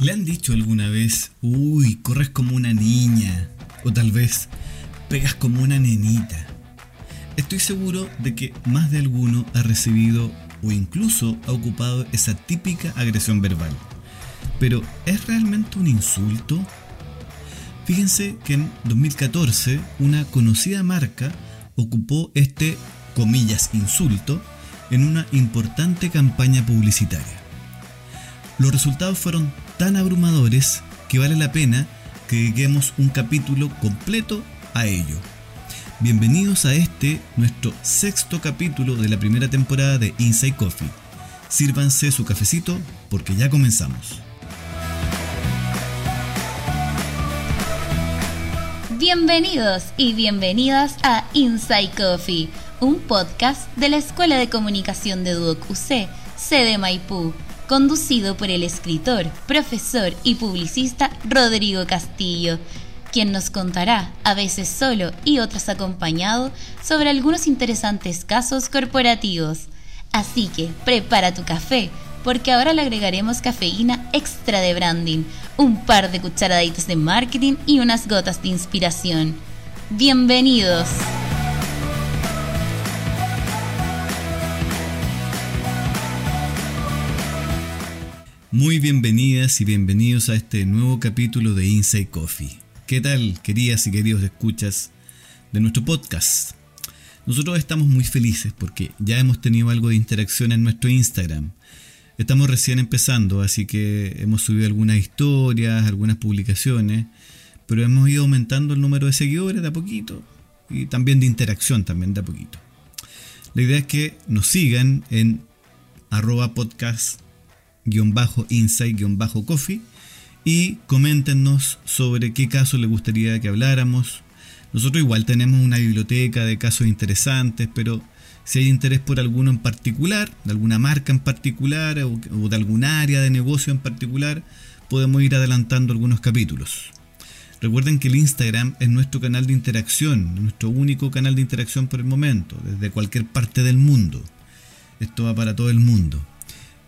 ¿Le han dicho alguna vez, uy, corres como una niña? O tal vez, pegas como una nenita. Estoy seguro de que más de alguno ha recibido o incluso ha ocupado esa típica agresión verbal. Pero, ¿es realmente un insulto? Fíjense que en 2014 una conocida marca ocupó este, comillas, insulto en una importante campaña publicitaria. Los resultados fueron tan abrumadores que vale la pena que dediquemos un capítulo completo a ello. Bienvenidos a este, nuestro sexto capítulo de la primera temporada de Inside Coffee. Sírvanse su cafecito porque ya comenzamos. Bienvenidos y bienvenidas a Inside Coffee, un podcast de la Escuela de Comunicación de Duoc UC, sede Maipú conducido por el escritor, profesor y publicista Rodrigo Castillo, quien nos contará, a veces solo y otras acompañado, sobre algunos interesantes casos corporativos. Así que prepara tu café, porque ahora le agregaremos cafeína extra de branding, un par de cucharaditas de marketing y unas gotas de inspiración. Bienvenidos. Muy bienvenidas y bienvenidos a este nuevo capítulo de Inside Coffee. ¿Qué tal, queridas y queridos escuchas de nuestro podcast? Nosotros estamos muy felices porque ya hemos tenido algo de interacción en nuestro Instagram. Estamos recién empezando, así que hemos subido algunas historias, algunas publicaciones, pero hemos ido aumentando el número de seguidores de a poquito y también de interacción también de a poquito. La idea es que nos sigan en arroba podcast insight-coffee y coméntenos sobre qué caso les gustaría que habláramos. Nosotros igual tenemos una biblioteca de casos interesantes, pero si hay interés por alguno en particular, de alguna marca en particular o, de algún área de negocio en particular, podemos ir adelantando algunos capítulos. Recuerden que el Instagram es nuestro canal de interacción, nuestro único canal de interacción por el momento, desde cualquier parte del mundo. Esto va para todo el mundo.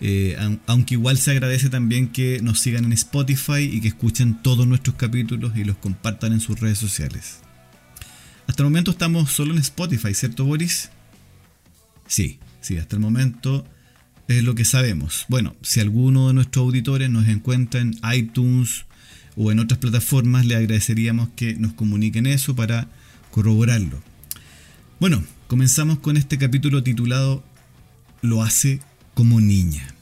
Eh, aunque igual se agradece también que nos sigan en Spotify y que escuchen todos nuestros capítulos y los compartan en sus redes sociales. Hasta el momento estamos solo en Spotify, ¿cierto Boris? Sí, sí, hasta el momento es lo que sabemos. Bueno, si alguno de nuestros auditores nos encuentra en iTunes o en otras plataformas, le agradeceríamos que nos comuniquen eso para corroborarlo. Bueno, comenzamos con este capítulo titulado Lo hace como niña.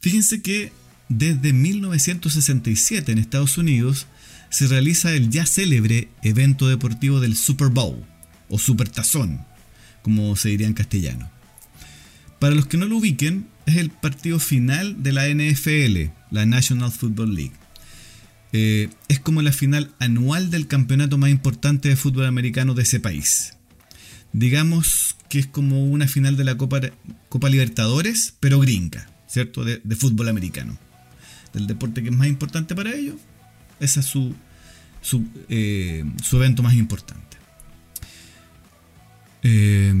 Fíjense que desde 1967 en Estados Unidos se realiza el ya célebre evento deportivo del Super Bowl o Super Tazón, como se diría en castellano. Para los que no lo ubiquen, es el partido final de la NFL, la National Football League. Eh, es como la final anual del campeonato más importante de fútbol americano de ese país. Digamos que es como una final de la Copa, Copa Libertadores, pero gringa, ¿cierto? De, fútbol americano. Del deporte que es más importante para ellos, ese es su, su, eh, evento más importante. Eh,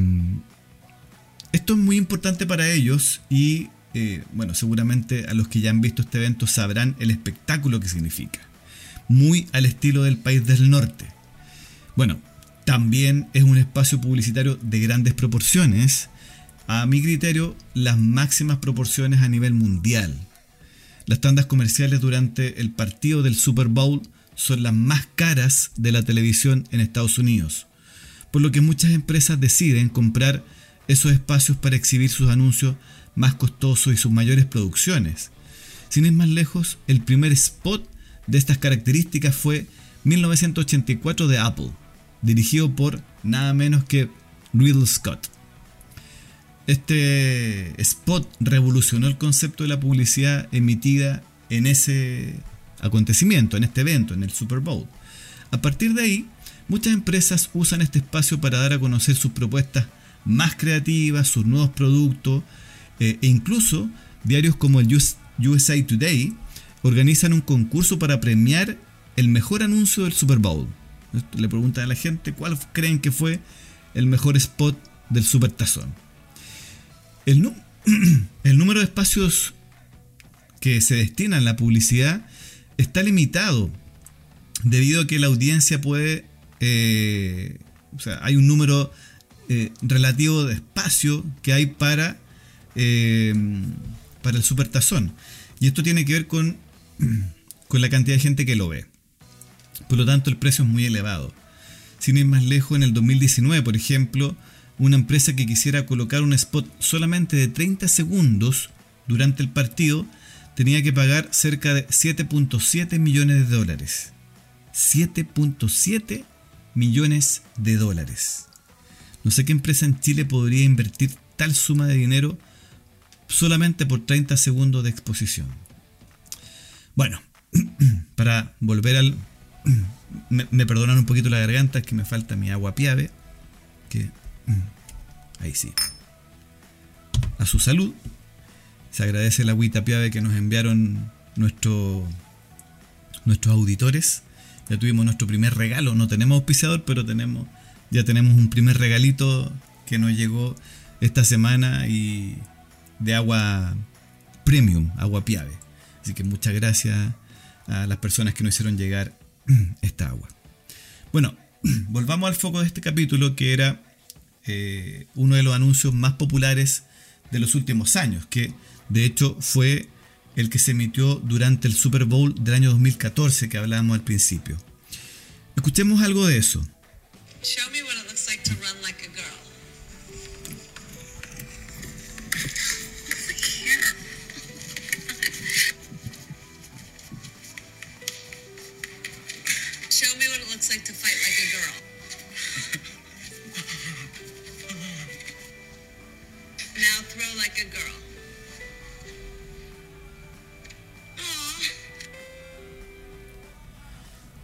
esto es muy importante para ellos y, eh, bueno, seguramente a los que ya han visto este evento sabrán el espectáculo que significa. Muy al estilo del país del norte. Bueno, también es un espacio publicitario de grandes proporciones, a mi criterio las máximas proporciones a nivel mundial. Las tandas comerciales durante el partido del Super Bowl son las más caras de la televisión en Estados Unidos, por lo que muchas empresas deciden comprar esos espacios para exhibir sus anuncios más costosos y sus mayores producciones. Sin ir más lejos, el primer spot de estas características fue 1984 de Apple, dirigido por nada menos que Riddle Scott. Este spot revolucionó el concepto de la publicidad emitida en ese acontecimiento, en este evento, en el Super Bowl. A partir de ahí, muchas empresas usan este espacio para dar a conocer sus propuestas más creativas, sus nuevos productos, eh, e incluso diarios como el USA Today organizan un concurso para premiar el mejor anuncio del Super Bowl. Le preguntan a la gente cuál creen que fue el mejor spot del Super Tazón. El, el número de espacios que se destina a la publicidad está limitado debido a que la audiencia puede, eh, o sea, hay un número eh, relativo de espacio que hay para, eh, para el supertazón. Y esto tiene que ver con, con la cantidad de gente que lo ve. Por lo tanto, el precio es muy elevado. Sin ir más lejos, en el 2019, por ejemplo, una empresa que quisiera colocar un spot solamente de 30 segundos durante el partido tenía que pagar cerca de 7.7 millones de dólares. 7.7 millones de dólares. No sé qué empresa en Chile podría invertir tal suma de dinero solamente por 30 segundos de exposición. Bueno, para volver al... Me, perdonan un poquito la garganta, es que me falta mi agua piave. Que... Ahí sí. A su salud. Se agradece la agüita piave que nos enviaron nuestro, nuestros auditores. Ya tuvimos nuestro primer regalo. No tenemos auspiciador, pero tenemos, ya tenemos un primer regalito que nos llegó esta semana y de agua premium, agua piave. Así que muchas gracias a las personas que nos hicieron llegar esta agua. Bueno, volvamos al foco de este capítulo que era eh, uno de los anuncios más populares de los últimos años, que de hecho, fue el que se emitió durante el Super Bowl del año 2014 que hablábamos al principio. Escuchemos algo de eso.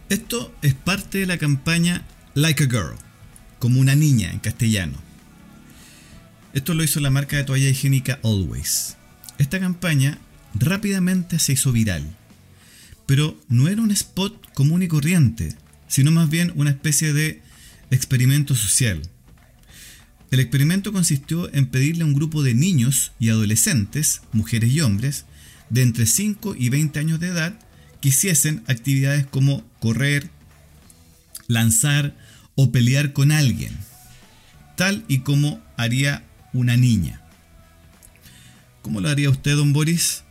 Esto es parte de la campaña Like a Girl, como una niña en castellano. Esto lo hizo la marca de toalla higiénica Always. Esta campaña rápidamente se hizo viral, pero no era un spot común y corriente, sino más bien una especie de experimento social. El experimento consistió en pedirle a un grupo de niños y adolescentes, mujeres y hombres, de entre 5 y 20 años de edad, que hiciesen actividades como correr, lanzar o pelear con alguien, tal y como haría una niña. ¿Cómo lo haría usted, don Boris?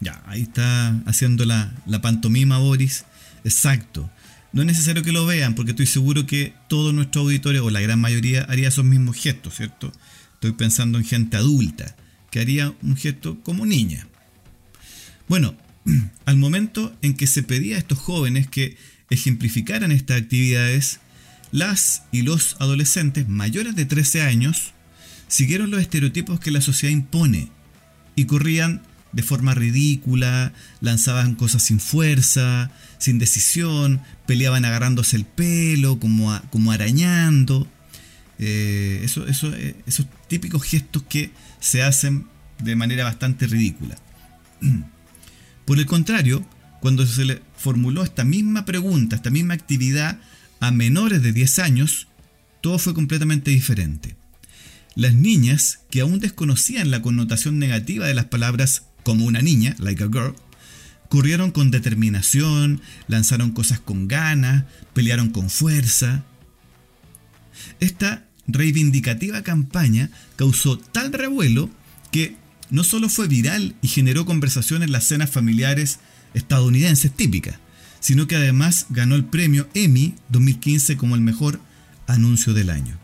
Ya, ahí está haciendo la, la pantomima, Boris. Exacto. No es necesario que lo vean, porque estoy seguro que todo nuestro auditorio, o la gran mayoría, haría esos mismos gestos, ¿cierto? Estoy pensando en gente adulta, que haría un gesto como niña. Bueno, al momento en que se pedía a estos jóvenes que ejemplificaran estas actividades, las y los adolescentes mayores de 13 años siguieron los estereotipos que la sociedad impone y corrían de forma ridícula, lanzaban cosas sin fuerza, sin decisión, peleaban agarrándose el pelo, como, como arañando. Eh, eso, eh, esos típicos gestos que se hacen de manera bastante ridícula. Por el contrario, cuando se le formuló esta misma pregunta, esta misma actividad a menores de 10 años, todo fue completamente diferente. Las niñas, que aún desconocían la connotación negativa de las palabras como una niña, like a girl, corrieron con determinación, lanzaron cosas con ganas, pelearon con fuerza. Esta reivindicativa campaña causó tal revuelo que no solo fue viral y generó conversación en las cenas familiares estadounidenses típicas, sino que además ganó el premio Emmy 2015 como el mejor anuncio del año.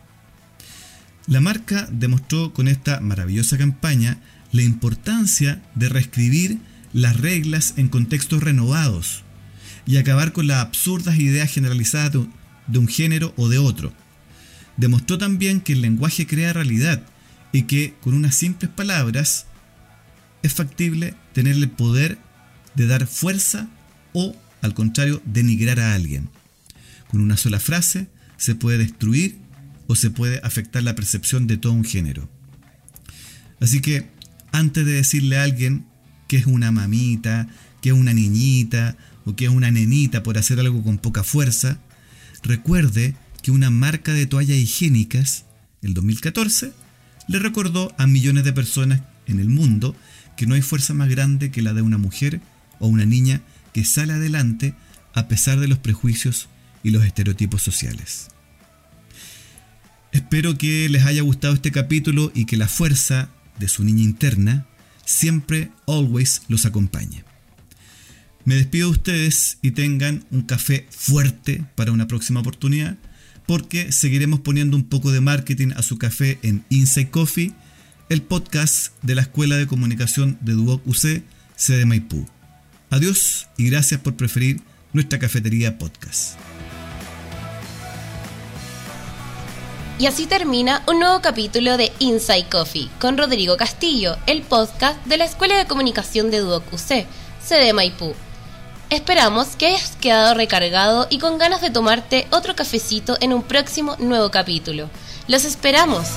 La marca demostró con esta maravillosa campaña la importancia de reescribir las reglas en contextos renovados y acabar con las absurdas ideas generalizadas de un género o de otro. Demostró también que el lenguaje crea realidad y que con unas simples palabras es factible tener el poder de dar fuerza o, al contrario, denigrar a alguien. Con una sola frase se puede destruir o se puede afectar la percepción de todo un género. Así que, antes de decirle a alguien que es una mamita, que es una niñita o que es una nenita por hacer algo con poca fuerza, recuerde que una marca de toallas higiénicas, el 2014, le recordó a millones de personas en el mundo que no hay fuerza más grande que la de una mujer o una niña que sale adelante a pesar de los prejuicios y los estereotipos sociales. Espero que les haya gustado este capítulo y que la fuerza de su niña interna siempre, always los acompañe. Me despido de ustedes y tengan un café fuerte para una próxima oportunidad, porque seguiremos poniendo un poco de marketing a su café en Inside Coffee, el podcast de la Escuela de Comunicación de Duoc UC, sede Maipú. Adiós y gracias por preferir nuestra cafetería podcast. Y así termina un nuevo capítulo de Inside Coffee con Rodrigo Castillo, el podcast de la Escuela de Comunicación de Duoc UC, sede Maipú. Esperamos que hayas quedado recargado y con ganas de tomarte otro cafecito en un próximo nuevo capítulo. ¡Los esperamos!